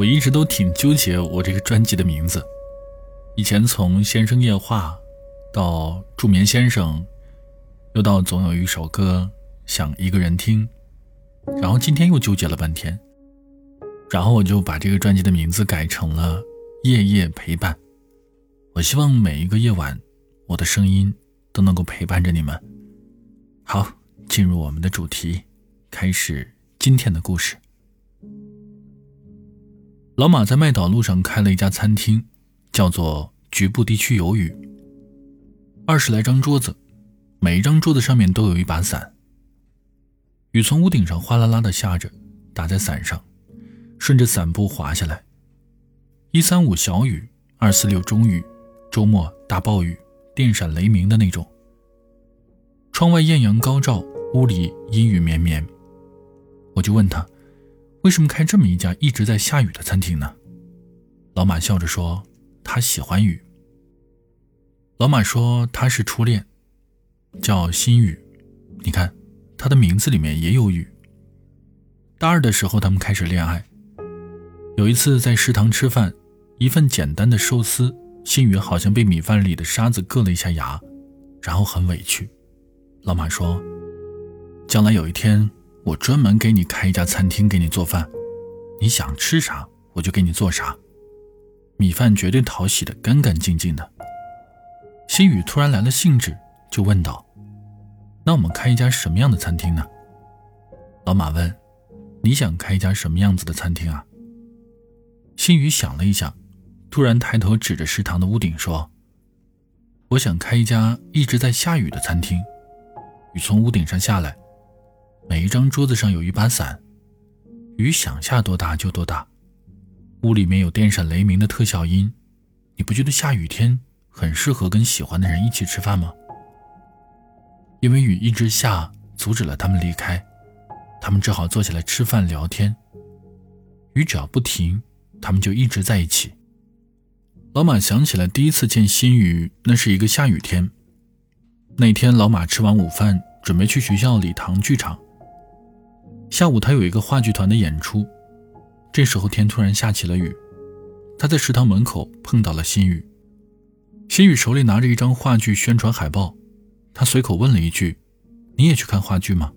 我一直都挺纠结我这个专辑的名字。以前从《先生夜话》到《助眠先生》，又到总有一首歌想一个人听，然后今天又纠结了半天，然后我就把这个专辑的名字改成了《夜夜陪伴》。我希望每一个夜晚，我的声音都能够陪伴着你们。好，进入我们的主题，开始今天的故事。老马在麦岛路上开了一家餐厅，叫做“局部地区有雨”。二十来张桌子，每一张桌子上面都有一把伞。雨从屋顶上哗啦啦的下着，打在伞上，顺着伞布滑下来。一三五小雨，二四六中雨，周末大暴雨，电闪雷鸣的那种。窗外艳阳高照，屋里阴雨绵绵。我就问他。为什么开这么一家一直在下雨的餐厅呢？老马笑着说：“他喜欢雨。”老马说：“他是初恋，叫心雨。你看，他的名字里面也有雨。”大二的时候，他们开始恋爱。有一次在食堂吃饭，一份简单的寿司，心雨好像被米饭里的沙子硌了一下牙，然后很委屈。老马说：“将来有一天。”我专门给你开一家餐厅，给你做饭，你想吃啥我就给你做啥，米饭绝对讨喜的，干干净净的。心雨突然来了兴致，就问道：“那我们开一家什么样的餐厅呢？”老马问：“你想开一家什么样子的餐厅啊？”心雨想了一下，突然抬头指着食堂的屋顶说：“我想开一家一直在下雨的餐厅，雨从屋顶上下来。”每一张桌子上有一把伞，雨想下多大就多大。屋里面有电闪雷鸣的特效音，你不觉得下雨天很适合跟喜欢的人一起吃饭吗？因为雨一直下，阻止了他们离开，他们只好坐下来吃饭聊天。雨只要不停，他们就一直在一起。老马想起来第一次见新宇，那是一个下雨天。那天老马吃完午饭，准备去学校礼堂剧场。下午，他有一个话剧团的演出。这时候，天突然下起了雨。他在食堂门口碰到了新宇。新宇手里拿着一张话剧宣传海报，他随口问了一句：“你也去看话剧吗？”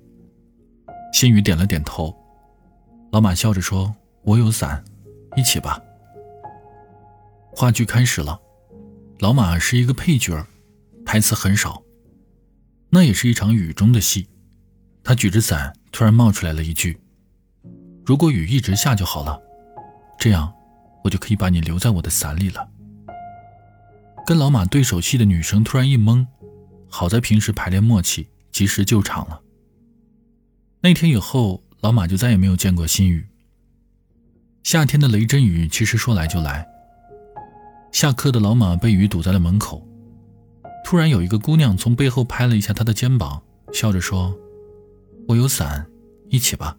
新宇点了点头。老马笑着说：“我有伞，一起吧。”话剧开始了，老马是一个配角，台词很少。那也是一场雨中的戏，他举着伞。突然冒出来了一句：“如果雨一直下就好了，这样我就可以把你留在我的伞里了。”跟老马对手戏的女生突然一懵，好在平时排练默契，及时救场了。那天以后，老马就再也没有见过新宇。夏天的雷阵雨其实说来就来。下课的老马被雨堵在了门口，突然有一个姑娘从背后拍了一下他的肩膀，笑着说。我有伞，一起吧。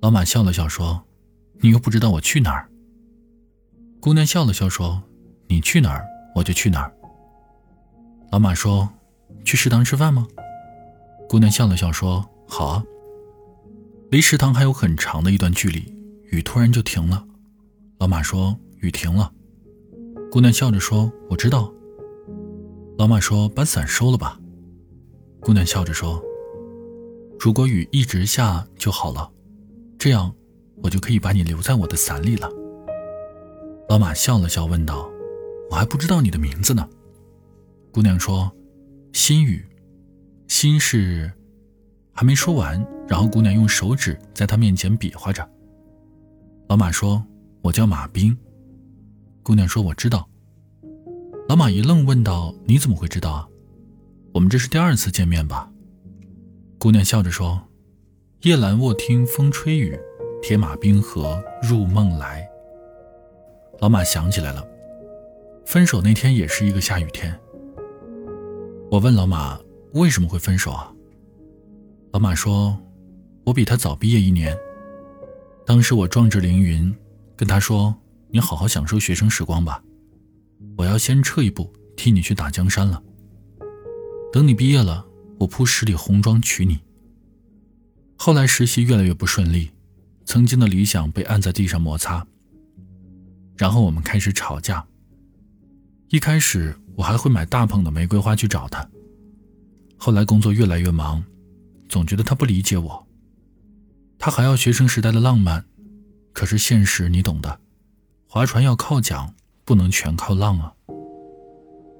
老马笑了笑说：“你又不知道我去哪儿。”姑娘笑了笑说：“你去哪儿，我就去哪儿。”老马说：“去食堂吃饭吗？”姑娘笑了笑说：“好啊。”离食堂还有很长的一段距离，雨突然就停了。老马说：“雨停了。”姑娘笑着说：“我知道。”老马说：“把伞收了吧。”姑娘笑着说。如果雨一直下就好了，这样我就可以把你留在我的伞里了。老马笑了笑，问道：“我还不知道你的名字呢。”姑娘说：“心雨，心是……”还没说完，然后姑娘用手指在他面前比划着。老马说：“我叫马兵。”姑娘说：“我知道。”老马一愣，问道：“你怎么会知道啊？我们这是第二次见面吧？”姑娘笑着说：“夜阑卧听风吹雨，铁马冰河入梦来。”老马想起来了，分手那天也是一个下雨天。我问老马为什么会分手啊？老马说：“我比他早毕业一年，当时我壮志凌云，跟他说：‘你好好享受学生时光吧，我要先撤一步，替你去打江山了。等你毕业了。’”我铺十里红妆娶你。后来实习越来越不顺利，曾经的理想被按在地上摩擦，然后我们开始吵架。一开始我还会买大捧的玫瑰花去找他，后来工作越来越忙，总觉得他不理解我。他还要学生时代的浪漫，可是现实你懂的，划船要靠桨，不能全靠浪啊。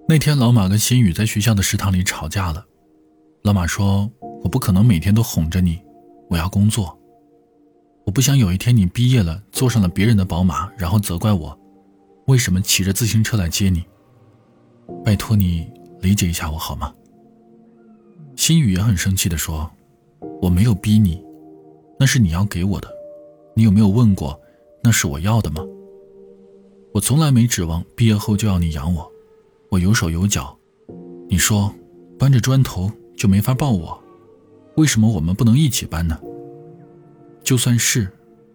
那天老马跟新宇在学校的食堂里吵架了，老马说：“我不可能每天都哄着你，我要工作。我不想有一天你毕业了，坐上了别人的宝马，然后责怪我，为什么骑着自行车来接你。拜托你理解一下我好吗？”新宇也很生气地说：“我没有逼你。”那是你要给我的，你有没有问过，那是我要的吗？我从来没指望毕业后就要你养我，我有手有脚。你说搬着砖头就没法抱我，为什么我们不能一起搬呢？就算是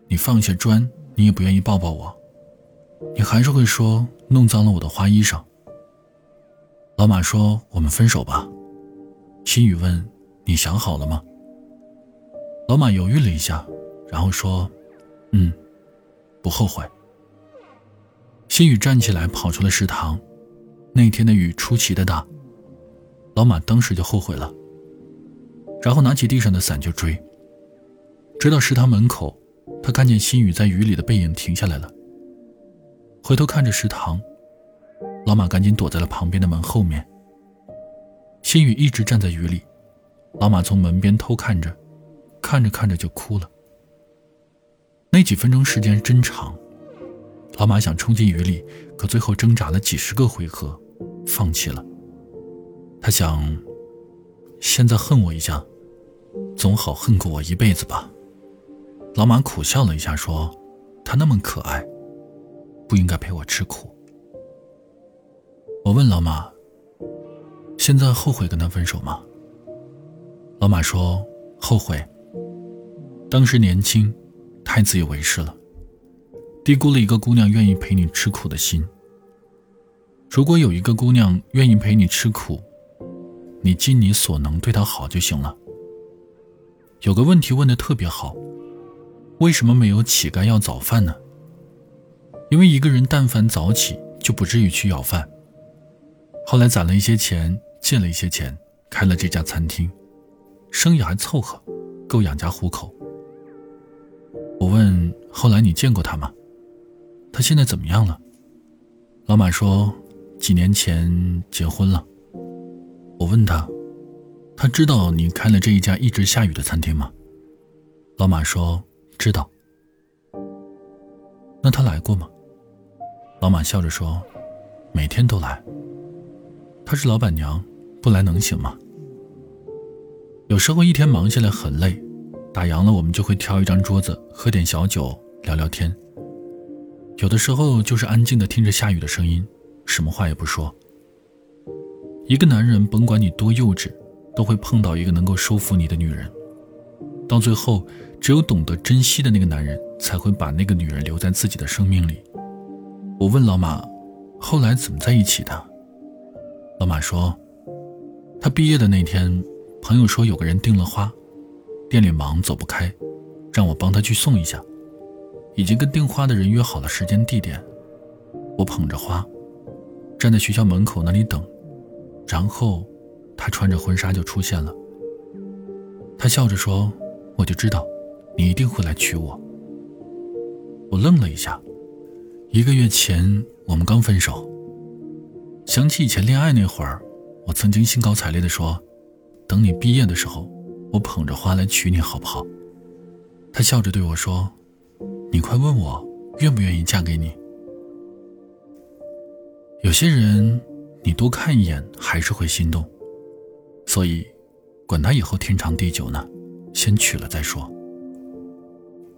你放下砖，你也不愿意抱抱我，你还是会说弄脏了我的花衣裳。老马说我们分手吧。心雨问你想好了吗？老马犹豫了一下，然后说：“嗯，不后悔。”新宇站起来跑出了食堂。那天的雨出奇的大，老马当时就后悔了，然后拿起地上的伞就追。追到食堂门口，他看见新宇在雨里的背影停下来了。回头看着食堂，老马赶紧躲在了旁边的门后面。新宇一直站在雨里，老马从门边偷看着。看着看着就哭了。那几分钟时间真长，老马想冲进雨里，可最后挣扎了几十个回合，放弃了。他想，现在恨我一下，总好恨过我一辈子吧。老马苦笑了一下，说：“他那么可爱，不应该陪我吃苦。”我问老马：“现在后悔跟他分手吗？”老马说：“后悔。”当时年轻，太自以为是了，低估了一个姑娘愿意陪你吃苦的心。如果有一个姑娘愿意陪你吃苦，你尽你所能对他好就行了。有个问题问的特别好，为什么没有乞丐要早饭呢？因为一个人但凡早起，就不至于去要饭。后来攒了一些钱，借了一些钱，开了这家餐厅，生意还凑合，够养家糊口。我问：“后来你见过他吗？他现在怎么样了？”老马说：“几年前结婚了。”我问他：“他知道你开了这一家一直下雨的餐厅吗？”老马说：“知道。”那他来过吗？老马笑着说：“每天都来。他是老板娘，不来能行吗？有时候一天忙下来很累。”打烊了，我们就会挑一张桌子，喝点小酒，聊聊天。有的时候就是安静的听着下雨的声音，什么话也不说。一个男人甭管你多幼稚，都会碰到一个能够收服你的女人。到最后，只有懂得珍惜的那个男人，才会把那个女人留在自己的生命里。我问老马，后来怎么在一起的？老马说，他毕业的那天，朋友说有个人订了花。店里忙走不开，让我帮他去送一下。已经跟订花的人约好了时间地点。我捧着花，站在学校门口那里等，然后他穿着婚纱就出现了。他笑着说：“我就知道，你一定会来娶我。”我愣了一下。一个月前我们刚分手。想起以前恋爱那会儿，我曾经兴高采烈地说：“等你毕业的时候。”我捧着花来娶你好不好？他笑着对我说：“你快问我愿不愿意嫁给你。”有些人，你多看一眼还是会心动，所以，管他以后天长地久呢，先娶了再说。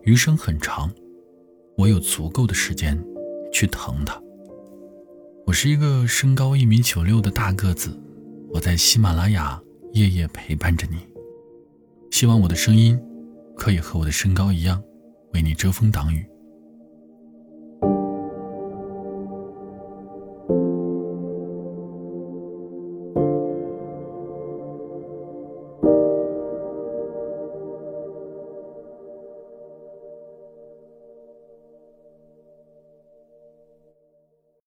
余生很长，我有足够的时间去疼他。我是一个身高一米九六的大个子，我在喜马拉雅夜夜陪伴着你。希望我的声音可以和我的身高一样，为你遮风挡雨。